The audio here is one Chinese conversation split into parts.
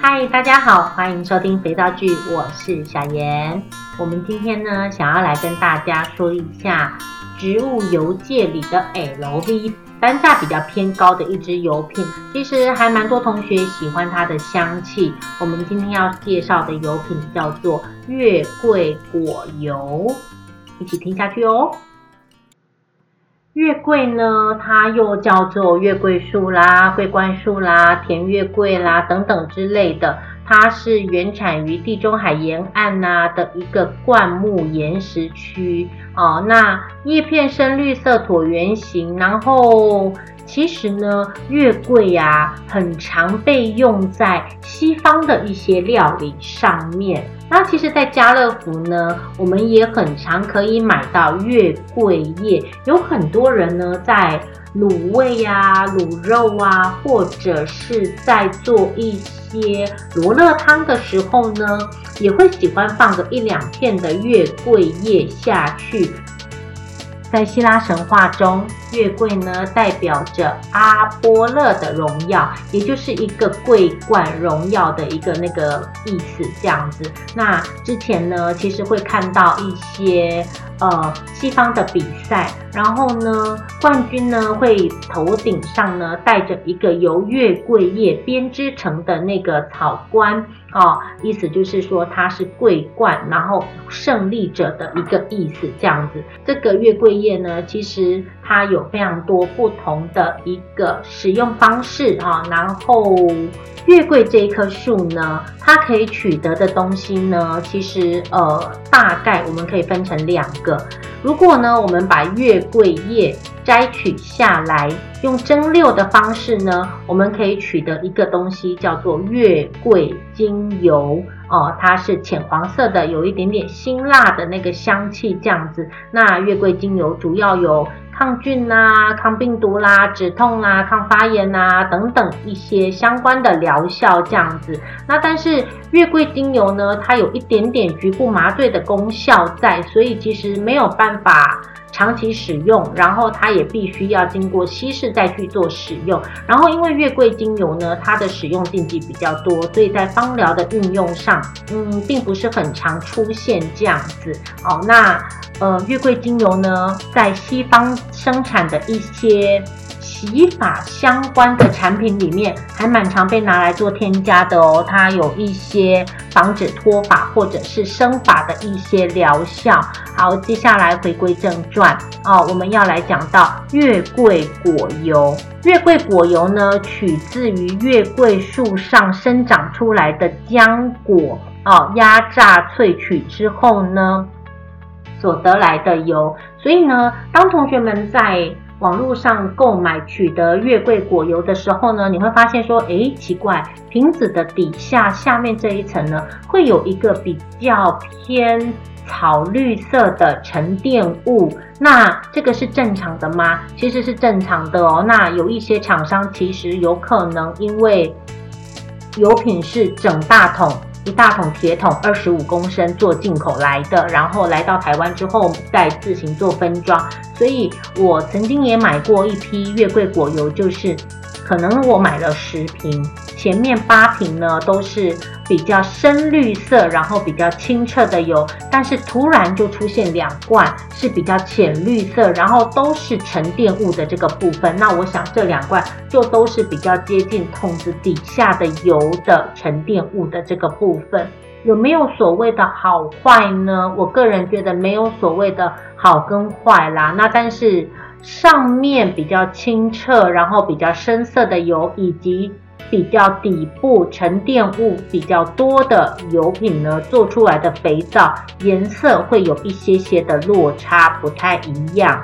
嗨，大家好，欢迎收听肥皂剧，我是小妍。我们今天呢，想要来跟大家说一下植物油界里的 LV 单价比较偏高的一支油品，其实还蛮多同学喜欢它的香气。我们今天要介绍的油品叫做月桂果油，一起听下去哦。月桂呢，它又叫做月桂树啦、桂冠树啦、甜月桂啦等等之类的。它是原产于地中海沿岸呐、的一个灌木岩石区哦。那叶片深绿色椭圆形，然后。其实呢，月桂呀、啊，很常被用在西方的一些料理上面。那其实，在家乐福呢，我们也很常可以买到月桂叶。有很多人呢，在卤味呀、啊、卤肉啊，或者是在做一些罗勒汤的时候呢，也会喜欢放个一两片的月桂叶下去。在希腊神话中，月桂呢代表着阿波勒的荣耀，也就是一个桂冠荣耀的一个那个意思，这样子。那之前呢，其实会看到一些呃西方的比赛，然后呢，冠军呢会头顶上呢戴着一个由月桂叶编织成的那个草冠。哦，意思就是说它是桂冠，然后胜利者的一个意思，这样子。这个月桂叶呢，其实它有非常多不同的一个使用方式啊。然后月桂这一棵树呢，它可以取得的东西呢，其实呃，大概我们可以分成两个。如果呢，我们把月桂叶摘取下来，用蒸馏的方式呢，我们可以取得一个东西，叫做月桂精油哦，它是浅黄色的，有一点点辛辣的那个香气，这样子。那月桂精油主要有抗菌啦、抗病毒啦、止痛啦、抗发炎啦等等一些相关的疗效，这样子。那但是月桂精油呢，它有一点点局部麻醉的功效在，所以其实没有办法。长期使用，然后它也必须要经过稀释再去做使用。然后因为月桂精油呢，它的使用禁忌比较多，所以在芳疗的运用上，嗯，并不是很常出现这样子。哦，那呃，月桂精油呢，在西方生产的一些。洗发相关的产品里面还蛮常被拿来做添加的哦，它有一些防止脱发或者是生发的一些疗效。好，接下来回归正传哦，我们要来讲到月桂果油。月桂果油呢，取自于月桂树上生长出来的浆果哦，压榨萃取之后呢，所得来的油。所以呢，当同学们在网络上购买取得月桂果油的时候呢，你会发现说，诶，奇怪，瓶子的底下下面这一层呢，会有一个比较偏草绿色的沉淀物。那这个是正常的吗？其实是正常的哦。那有一些厂商其实有可能因为油品是整大桶。一大桶铁桶，二十五公升做进口来的，然后来到台湾之后再自行做分装。所以我曾经也买过一批月桂果油，就是可能我买了十瓶，前面八瓶呢都是比较深绿色，然后比较清澈的油，但是突然就出现两罐是比较浅绿色，然后都是沉淀物的这个部分。那我想这两罐就都是比较接近桶子底下的油的沉淀物的这个部分。有没有所谓的好坏呢？我个人觉得没有所谓的好跟坏啦。那但是上面比较清澈，然后比较深色的油，以及比较底部沉淀物比较多的油品呢，做出来的肥皂颜色会有一些些的落差，不太一样。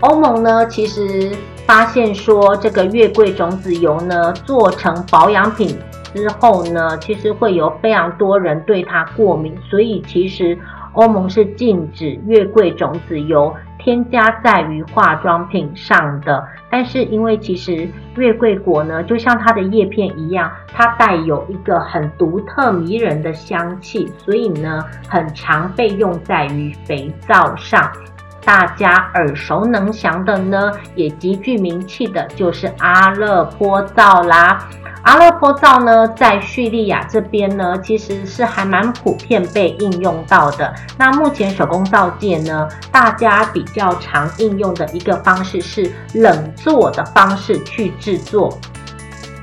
欧盟呢，其实发现说这个月桂种子油呢，做成保养品之后呢，其实会有非常多人对它过敏，所以其实欧盟是禁止月桂种子油。添加在于化妆品上的，但是因为其实月桂果呢，就像它的叶片一样，它带有一个很独特迷人的香气，所以呢，很常被用在于肥皂上。大家耳熟能详的呢，也极具名气的，就是阿勒坡皂啦。阿勒坡皂呢，在叙利亚这边呢，其实是还蛮普遍被应用到的。那目前手工皂界呢，大家比较常应用的一个方式是冷做的方式去制作。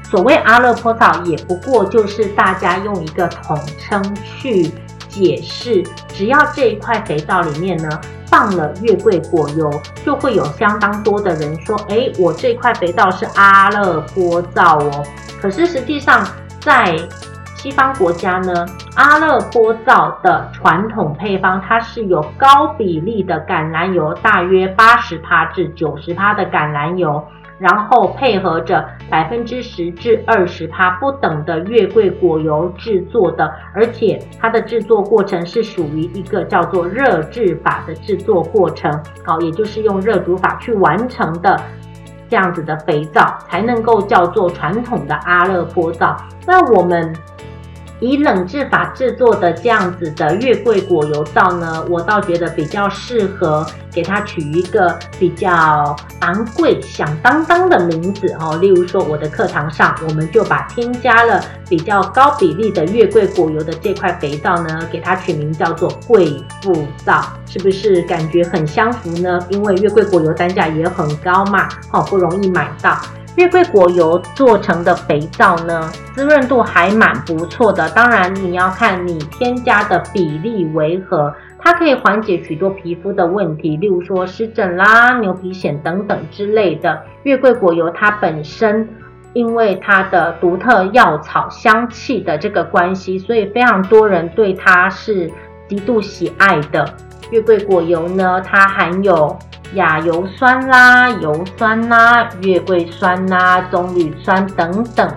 所谓阿勒坡皂，也不过就是大家用一个统称去解释，只要这一块肥皂里面呢，放了月桂果油，就会有相当多的人说，诶，我这块肥皂是阿勒坡皂哦。可是实际上，在西方国家呢，阿勒坡皂的传统配方，它是有高比例的橄榄油，大约八十趴至九十趴的橄榄油，然后配合着百分之十至二十趴不等的月桂果油制作的，而且它的制作过程是属于一个叫做热制法的制作过程，好，也就是用热煮法去完成的。这样子的肥皂才能够叫做传统的阿勒颇皂。那我们以冷制法制作的这样子的月桂果油皂呢，我倒觉得比较适合给它取一个比较昂贵、响当当的名字哦。例如说，我的课堂上，我们就把添加了比较高比例的月桂果油的这块肥皂呢，给它取名叫做贵妇皂，是不是感觉很相符呢？因为月桂果油单价也很高嘛，好不容易买到。月桂果油做成的肥皂呢，滋润度还蛮不错的。当然，你要看你添加的比例为何，它可以缓解许多皮肤的问题，例如说湿疹啦、牛皮癣等等之类的。月桂果油它本身因为它的独特药草香气的这个关系，所以非常多人对它是极度喜爱的。月桂果油呢，它含有亚油酸啦、油酸啦、月桂酸啦、棕榈酸等等，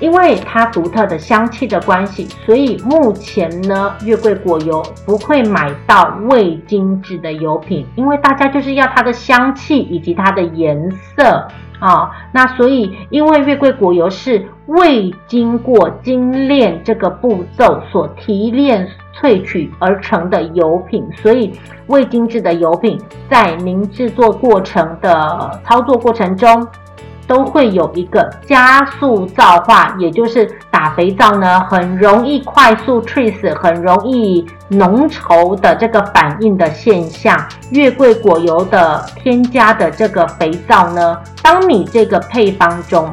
因为它独特的香气的关系，所以目前呢，月桂果油不会买到未精制的油品，因为大家就是要它的香气以及它的颜色啊、哦。那所以，因为月桂果油是未经过精炼这个步骤所提炼。萃取而成的油品，所以未精制的油品在您制作过程的操作过程中，都会有一个加速皂化，也就是打肥皂呢，很容易快速 trace，很容易浓稠的这个反应的现象。月桂果油的添加的这个肥皂呢，当你这个配方中。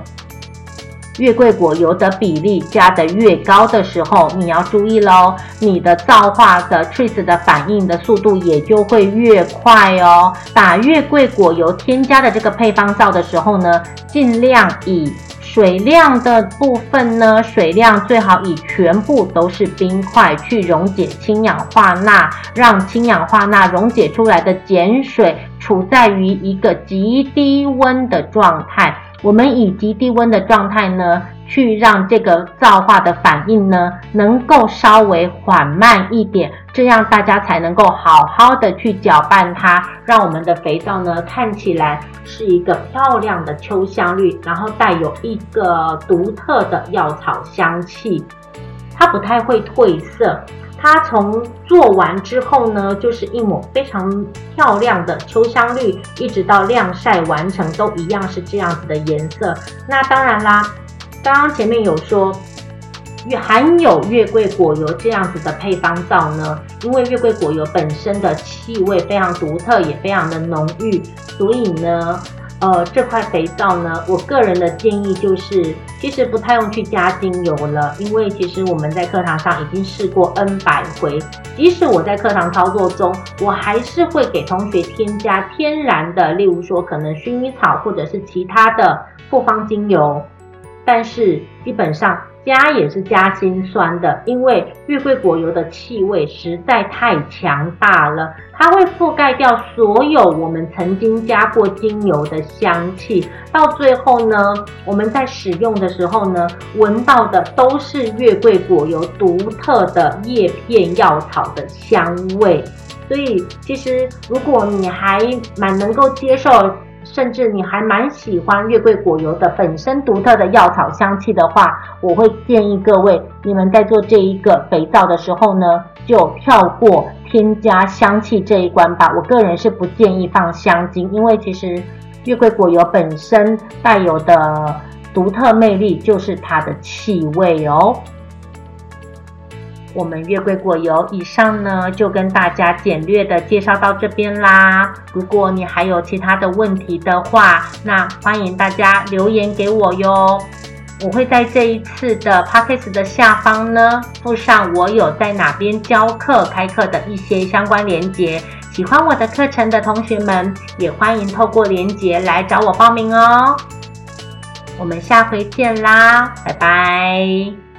月桂果油的比例加得越高的时候，你要注意喽，你的皂化的 trees 的反应的速度也就会越快哦。打月桂果油添加的这个配方皂的时候呢，尽量以水量的部分呢，水量最好以全部都是冰块去溶解氢氧化钠，让氢氧化钠溶解出来的碱水处在于一个极低温的状态。我们以极低温的状态呢，去让这个皂化的反应呢，能够稍微缓慢一点，这样大家才能够好好的去搅拌它，让我们的肥皂呢，看起来是一个漂亮的秋香绿，然后带有一个独特的药草香气，它不太会褪色。它从做完之后呢，就是一抹非常漂亮的秋香绿，一直到晾晒完成都一样是这样子的颜色。那当然啦，刚刚前面有说，含有月桂果油这样子的配方皂呢，因为月桂果油本身的气味非常独特，也非常的浓郁，所以呢。呃，这块肥皂呢，我个人的建议就是，其实不太用去加精油了，因为其实我们在课堂上已经试过 N 百回，即使我在课堂操作中，我还是会给同学添加天然的，例如说可能薰衣草或者是其他的复方精油，但是基本上。加也是加辛酸的，因为月桂果油的气味实在太强大了，它会覆盖掉所有我们曾经加过精油的香气，到最后呢，我们在使用的时候呢，闻到的都是月桂果油独特的叶片药草的香味。所以，其实如果你还蛮能够接受。甚至你还蛮喜欢月桂果油的本身独特的药草香气的话，我会建议各位，你们在做这一个肥皂的时候呢，就跳过添加香气这一关吧。我个人是不建议放香精，因为其实月桂果油本身带有的独特魅力就是它的气味哦。我们月桂果油以上呢，就跟大家简略的介绍到这边啦。如果你还有其他的问题的话，那欢迎大家留言给我哟。我会在这一次的 podcast 的下方呢，附上我有在哪边教课、开课的一些相关连接。喜欢我的课程的同学们，也欢迎透过连接来找我报名哦。我们下回见啦，拜拜。